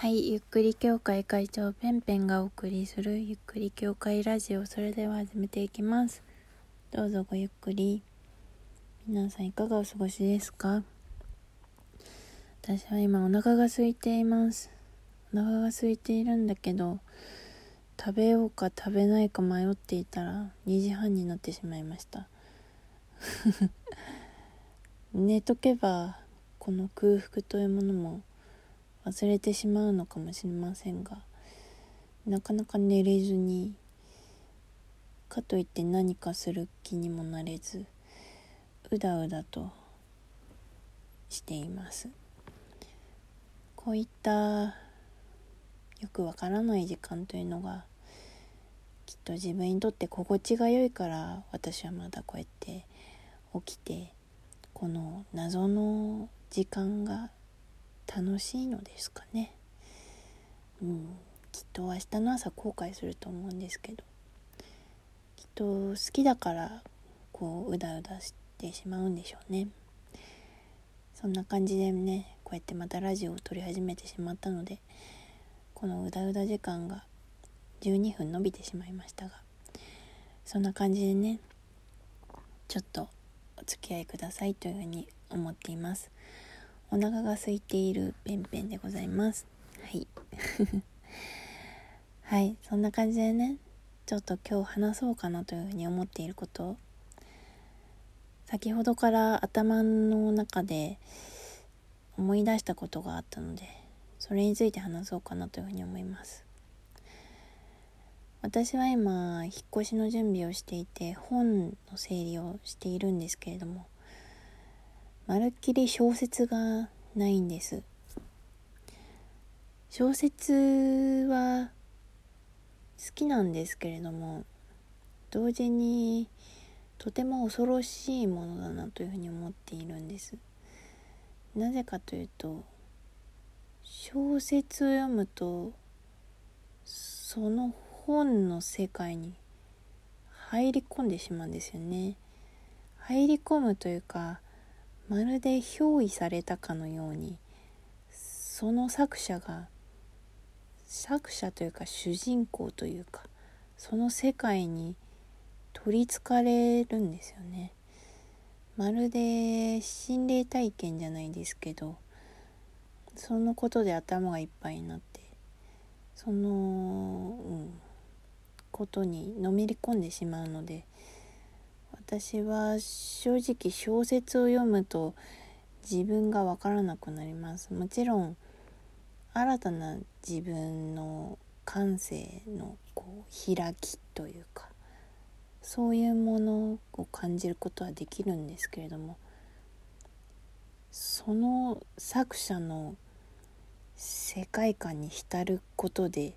はい、ゆっくり協会会長ペンペンがお送りするゆっくり協会ラジオ。それでは始めていきます。どうぞごゆっくり。皆さんいかがお過ごしですか？私は今お腹が空いています。お腹が空いているんだけど食べようか食べないか迷っていたら2時半になってしまいました。寝とけばこの空腹というものも忘れてしまうのかもしれませんがなかなか寝れずにかといって何かする気にもなれずうだうだとしています。こういったよくわからない時間というのがきっと自分にとって心地が良いから私はまだこうやって起きてこの謎の時間が楽しいのですかね。うん。きっと明日の朝後悔すると思うんですけど。きっと好きだからこううだうだしてしまうんでしょうね。そんな感じでねこうやってまたラジオを撮り始めてしまったのでこのうだうだ時間が12分伸びてしまいましたがそんな感じでねちょっとお付き合いくださいというふうに思っています。お腹が空いているペンペンでございます。はい。はいそんな感じでねちょっと今日話そうかなというふうに思っていること。先ほどから頭の中で思い出したことがあったのでそれについて話そうかなというふうに思います。私は今引っ越しの準備をしていて本の整理をしているんですけれどもまるっきり小説がないんです。小説は好きなんですけれども同時にとても恐ろしいものだなというふうに思っているんです。なぜかというと小説を読むとその本の世界に入り込んでしまうんですよね。入り込むというかまるで憑依されたかのようにその作者が作者というか主人公というかその世界に取りつかれるんですよね。まるで心霊体験じゃないですけどそのことで頭がいっぱいになってその、うん、ことにのめり込んでしまうので私は正直小説を読むと自分が分からなくなります。もちろん新たな自分の感性のこう開きというかそういうものを感じることはできるんですけれどもその作者の世界観に浸ることで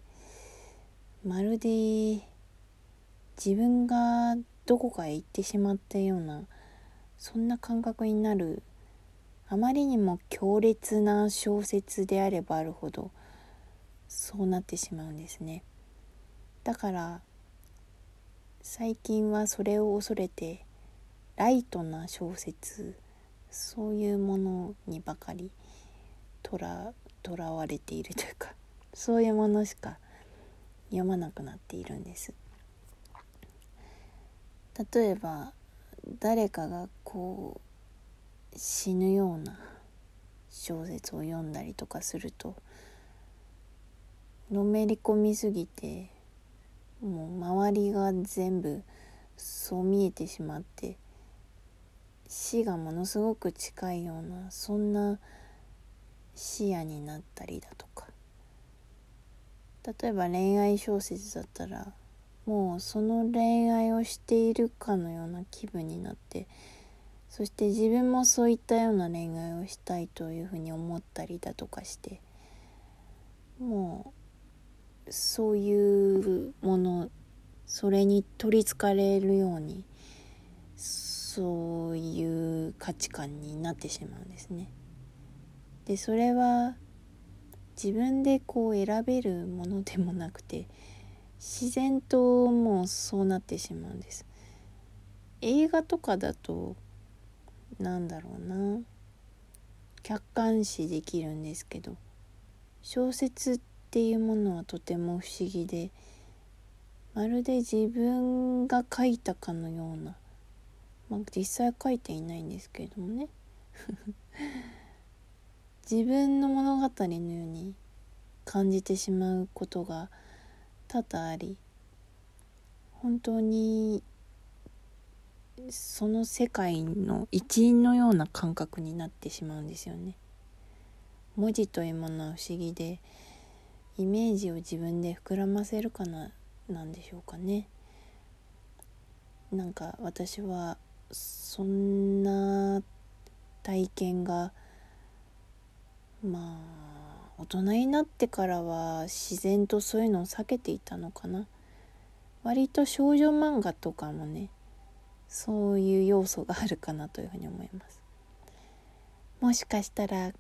まるで自分がどこかへ行ってしまったようなそんな感覚になるあまりにも強烈な小説であればあるほどそうなってしまうんですね。だから最近はそれを恐れてライトな小説そういうものにばかりとらとらわれているというかそういうものしか読まなくなっているんです。例えば誰かがこう死ぬような小説を読んだりとかするとのめり込みすぎてもう周りが全部そう見えてしまって死がものすごく近いようなそんな視野になったりだとか。例えば恋愛小説だったらもうその恋愛をしているかのような気分になってそして自分もそういったような恋愛をしたいというふうに思ったりだとかしてもうそういうものそれに取りつかれるようにそういう価値観になってしまうんですね。でそれは自分でこう選べるものでもなくて自然ともうそうなってしまうんです。映画とかだとなんだろうな。客観視できるんですけど小説っていうものはとても不思議でまるで自分が書いたかのような、まあ、実際は書いていないんですけれどもね。自分の物語のように感じてしまうことが多々あり本当にその世界の一員のような感覚になってしまうんですよね。文字というものは不思議でイメージを自分で膨らませるかななんでしょうかね。なんか私はそんな体験がまあ大人になってからは自然とそういうのを避けていたのかな。割と少女漫画とかもねそういう要素があるかなというふうに思います。もしかしたら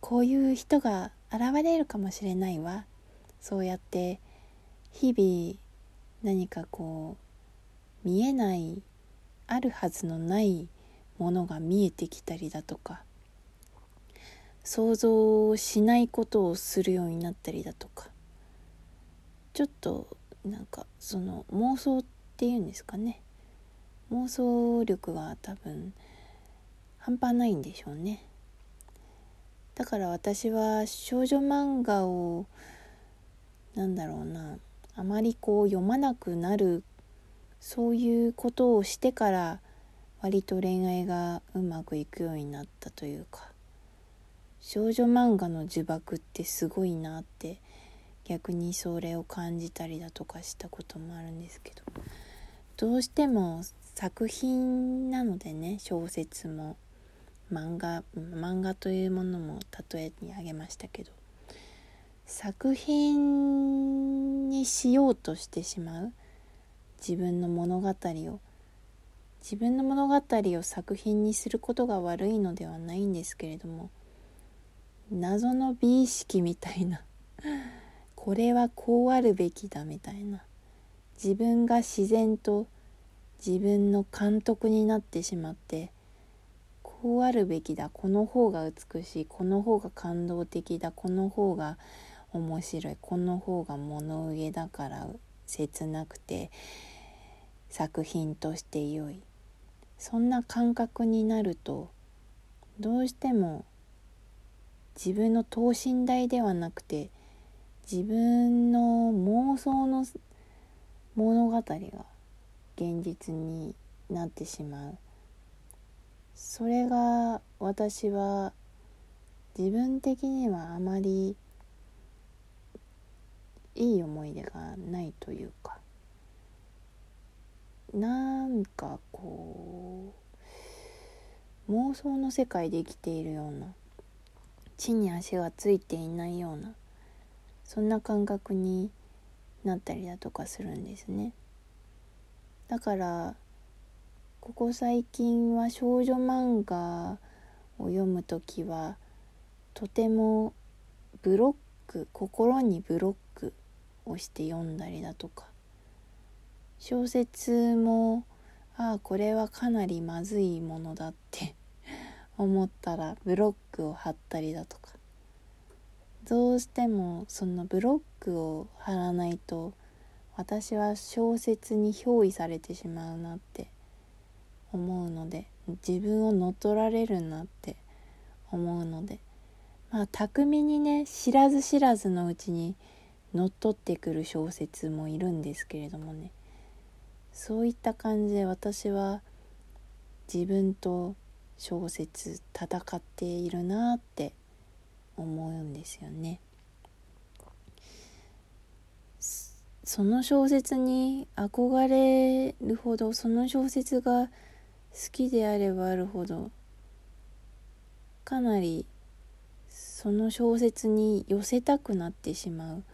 こういう人が現れるかもしれないわ。そうやって日々何かこう見えないあるはずのないものが見えてきたりだとか。想像しないことをするようになったりだとか。ちょっとなんかその妄想っていうんですかね。妄想力が多分半端ないんでしょうね。だから私は少女漫画をなんだろうな。あまりこう読まなくなるそういうことをしてから割と恋愛がうまくいくようになったというか。少女漫画の呪縛ってすごいなって逆にそれを感じたりだとかしたこともあるんですけど。どうしても作品なのでね小説も漫画漫画というものも例えに挙げましたけど作品にしようとしてしまう自分の物語を自分の物語を作品にすることが悪いのではないんですけれども謎の美意識みたいな。これはこうあるべきだみたいな。自分が自然と自分の監督になってしまってこうあるべきだ。この方が美しい。この方が感動的だ。この方が面白い。この方が物憂げだから切なくて作品として良い。そんな感覚になるとどうしても自分の等身大ではなくて自分の妄想の物語が現実になってしまう。それが私は自分的にはあまりいい思い出がないというかなんかこう妄想の世界で生きているような地に足がついていないようなそんな感覚になったりだとかするんですね。だからここ最近は少女漫画を読む時はとてもブロック心にブロックをして読んだりだとか小説もああこれはかなりまずいものだって思ったらブロックを貼ったりだとか。どうしてもそのブロックを貼らないと私は小説に憑依されてしまうなって思うので自分を乗っ取られるなって思うのでまあ巧みにね知らず知らずのうちに乗っ取ってくる小説もいるんですけれどもね。そういった感じで私は自分と小説戦っているなって思うんですよね。その小説に憧れるほどその小説が好きであればあるほどかなりその小説に寄せたくなってしまう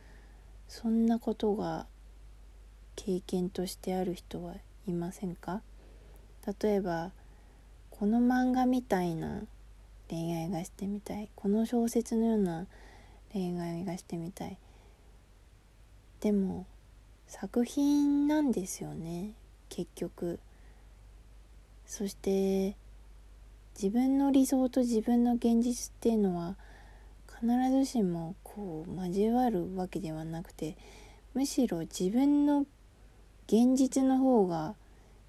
そんなことが経験としてある人はいませんか？例えばこの漫画みたいな恋愛がしてみたい。この小説のような恋愛がしてみたい。でも作品なんですよね。結局。そして自分の理想と自分の現実っていうのは必ずしもこう交わるわけではなくてむしろ自分の現実の方が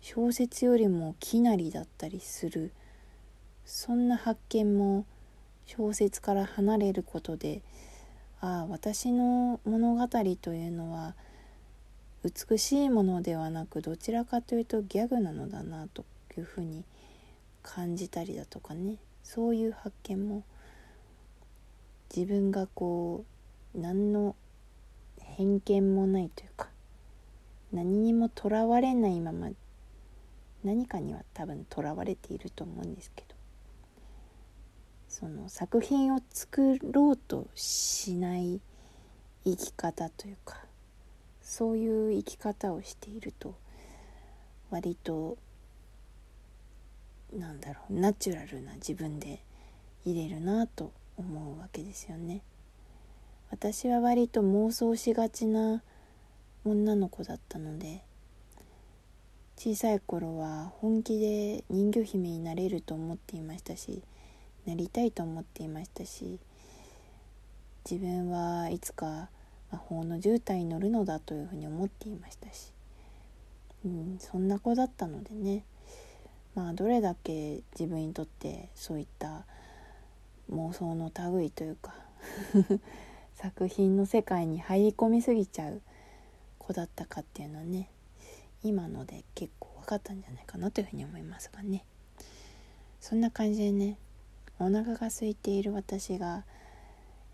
小説よりもきなりだったりする。そんな発見も小説から離れることでああ私の物語というのは美しいものではなくどちらかというとギャグなのだなというふうに感じたりだとかね。そういう発見も自分がこう何の偏見もないというか何にもとらわれないまま何かには多分とらわれていると思うんですけどその作品を作ろうとしない生き方というかそういう生き方をしていると割となんだろうナチュラルな自分で入れるなと思うわけですよね。私は割と妄想しがちな女の子だったので小さい頃は本気で人魚姫になれると思っていましたしなりたいと思っていましたし自分はいつか魔法の渋滞に乗るのだというふうに思っていましたし、うん、そんな子だったのでねまあどれだけ自分にとってそういった妄想の類というか 作品の世界に入り込みすぎちゃう子だったかっていうのはね今ので結構分かったんじゃないかなというふうに思いますがねそんな感じでねお腹が空いている私が、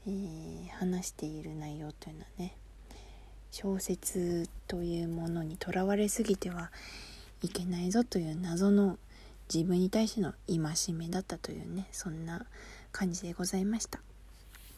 えー、話している内容というのはね小説というものにとらわれすぎてはいけないぞという謎の自分に対しての戒めだったというねそんな感じでございました。